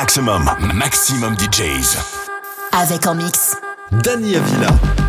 Maximum, maximum DJs. Avec en mix. Dani Avila.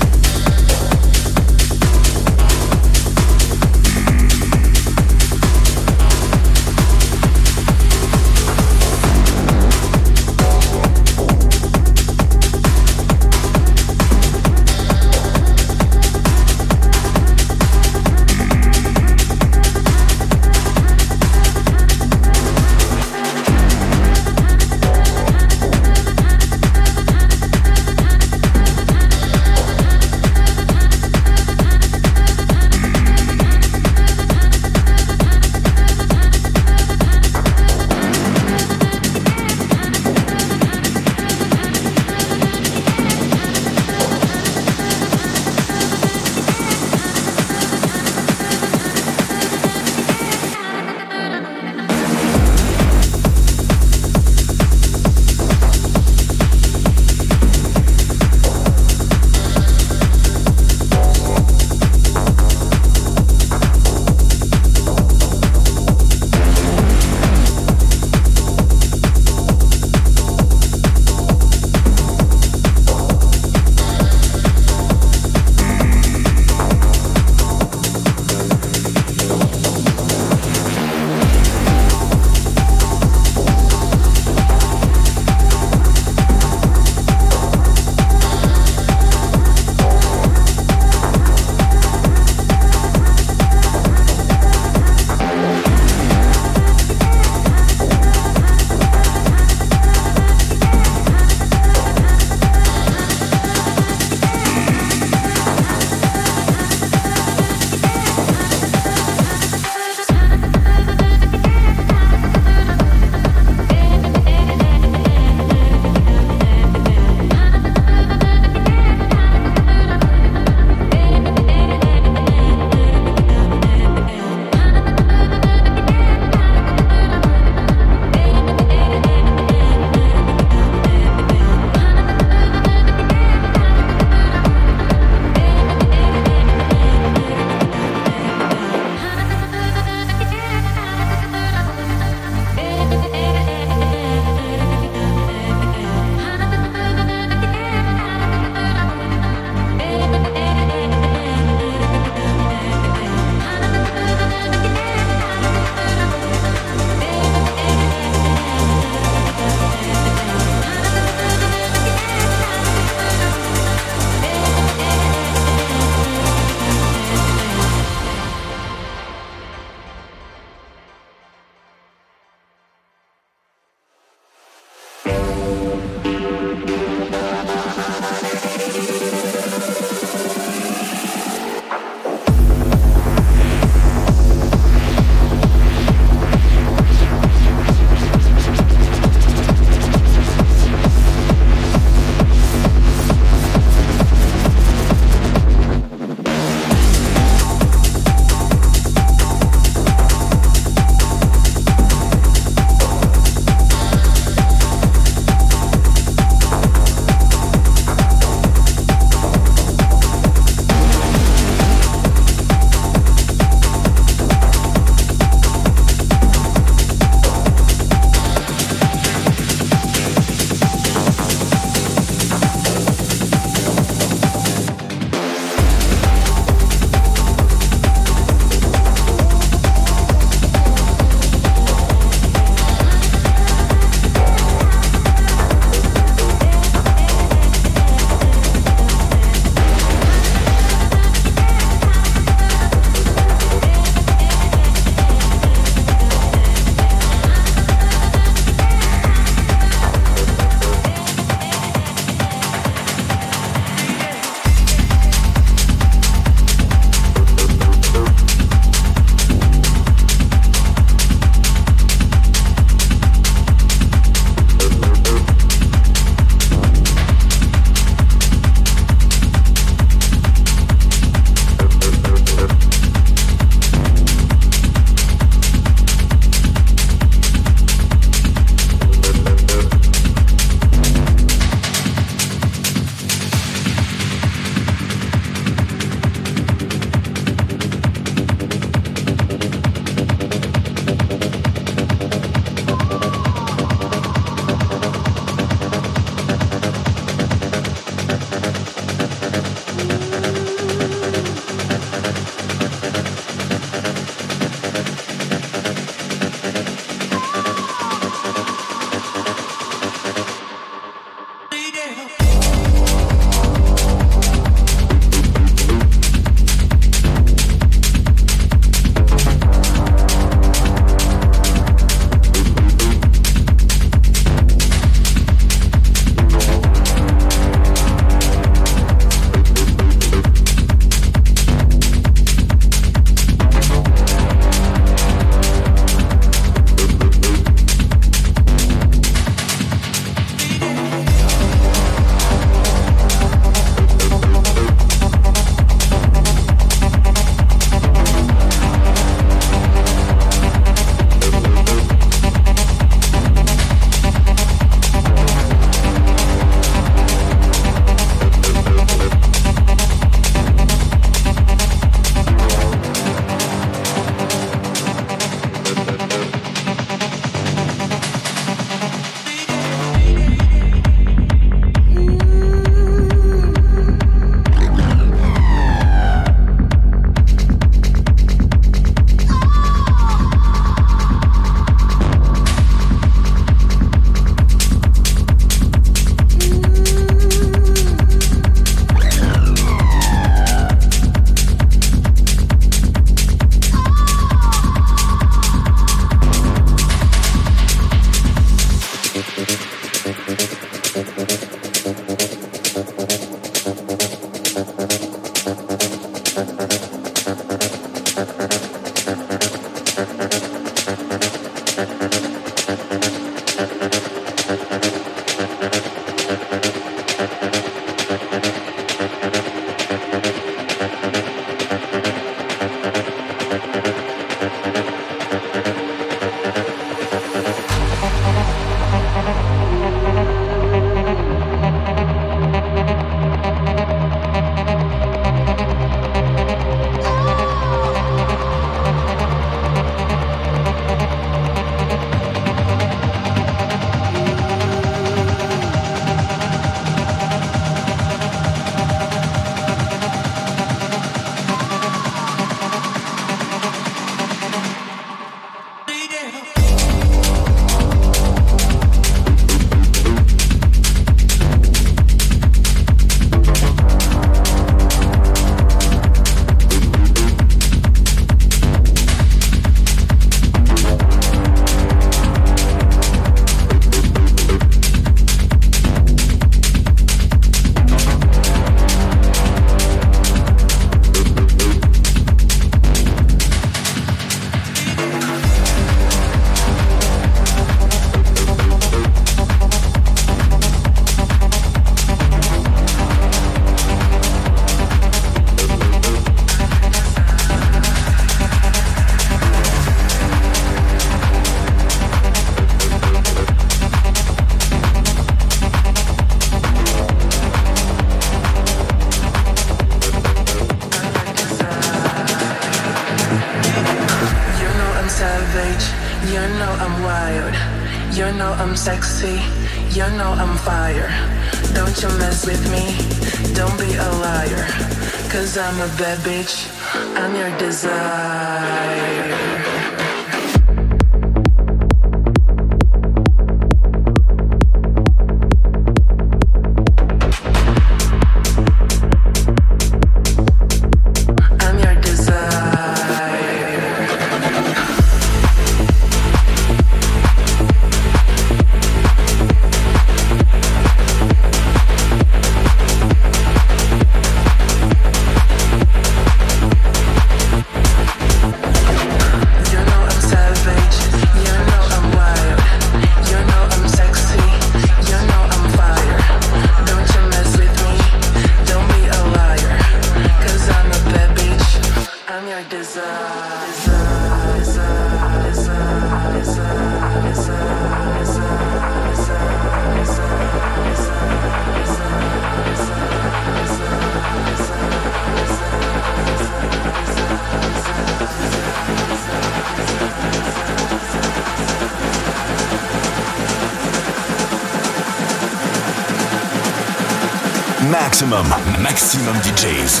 Maximum, maximum DJs.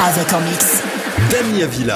Avec en mix. Damien Villa.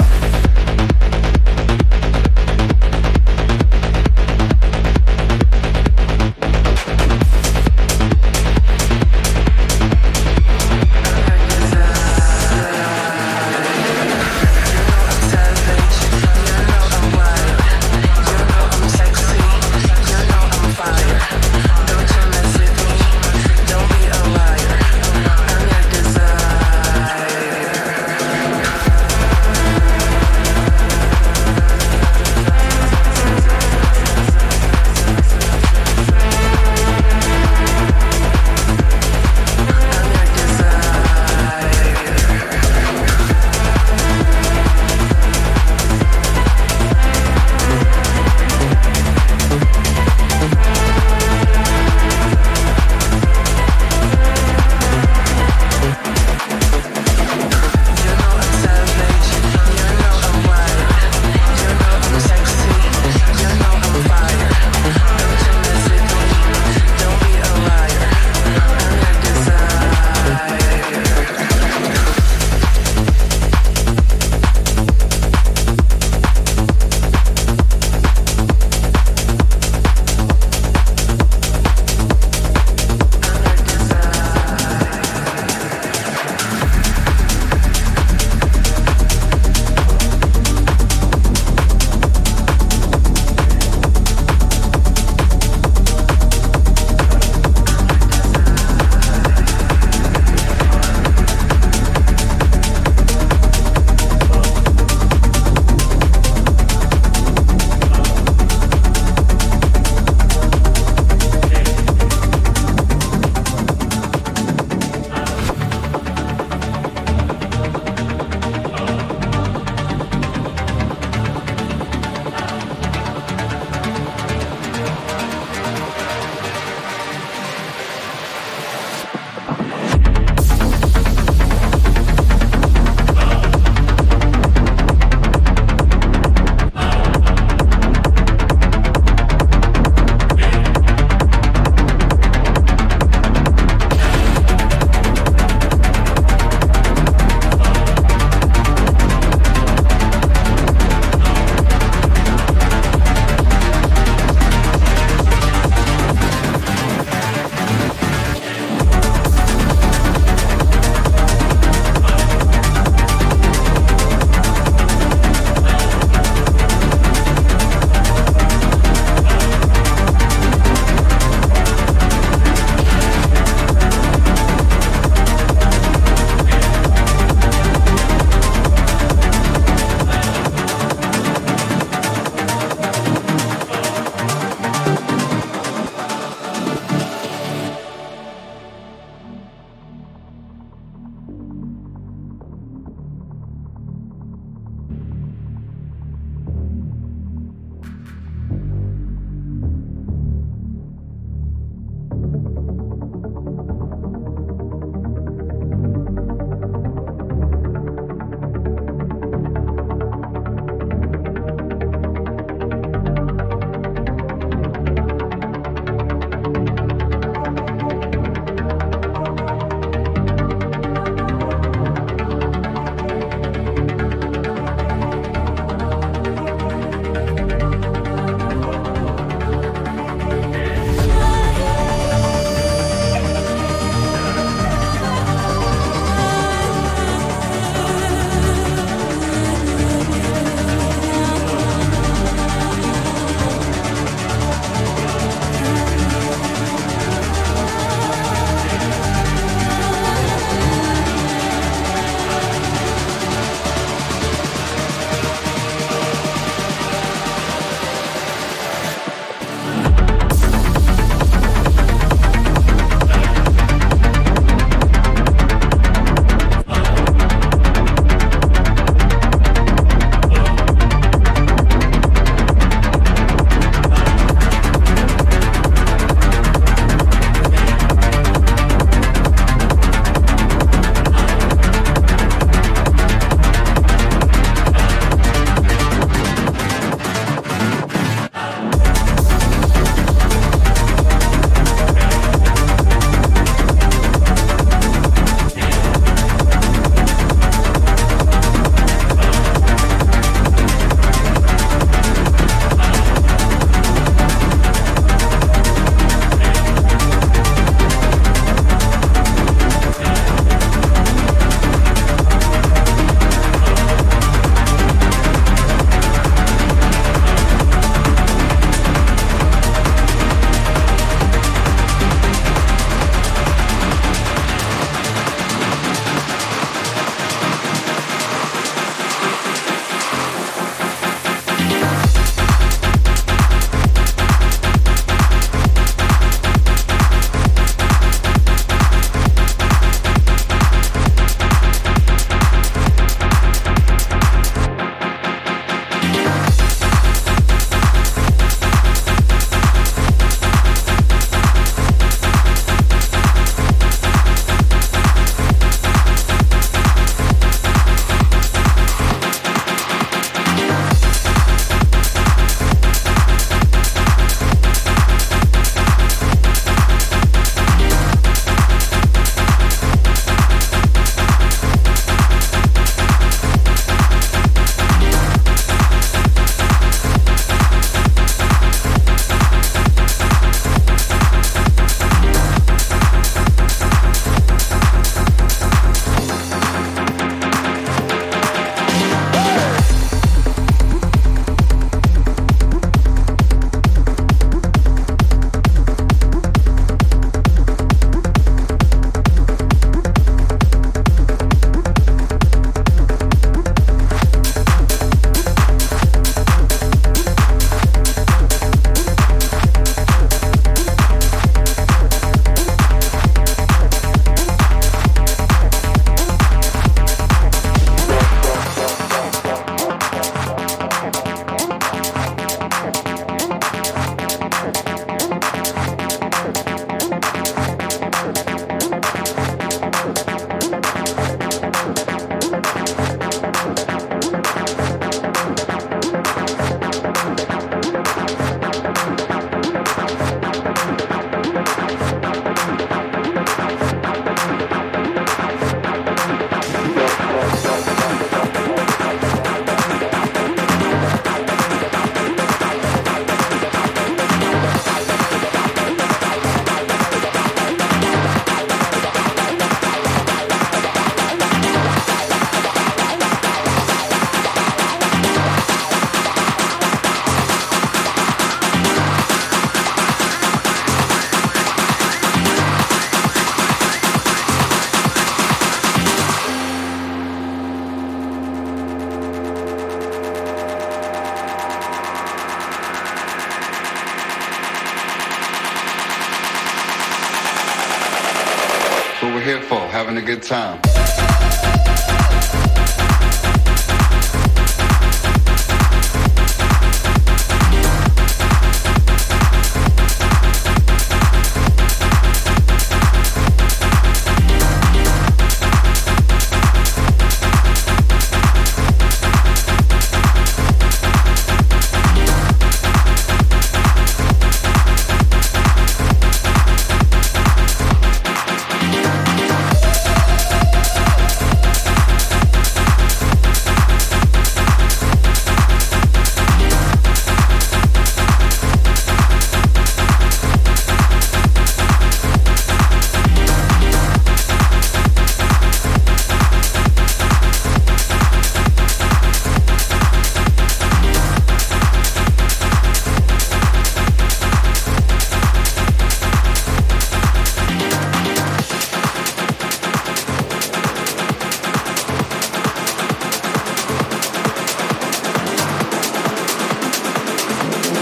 A good time.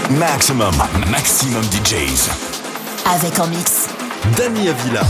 Maximum, maximum DJs. Avec en mix. Dani Avila.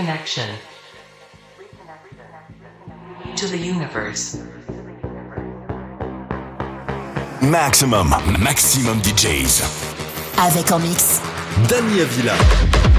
Reconnection to the universe. Maximum, maximum DJs. Avec en mix. Dani Avila.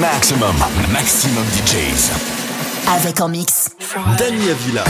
Maximum DJs. Avec en mix. Dani Avila.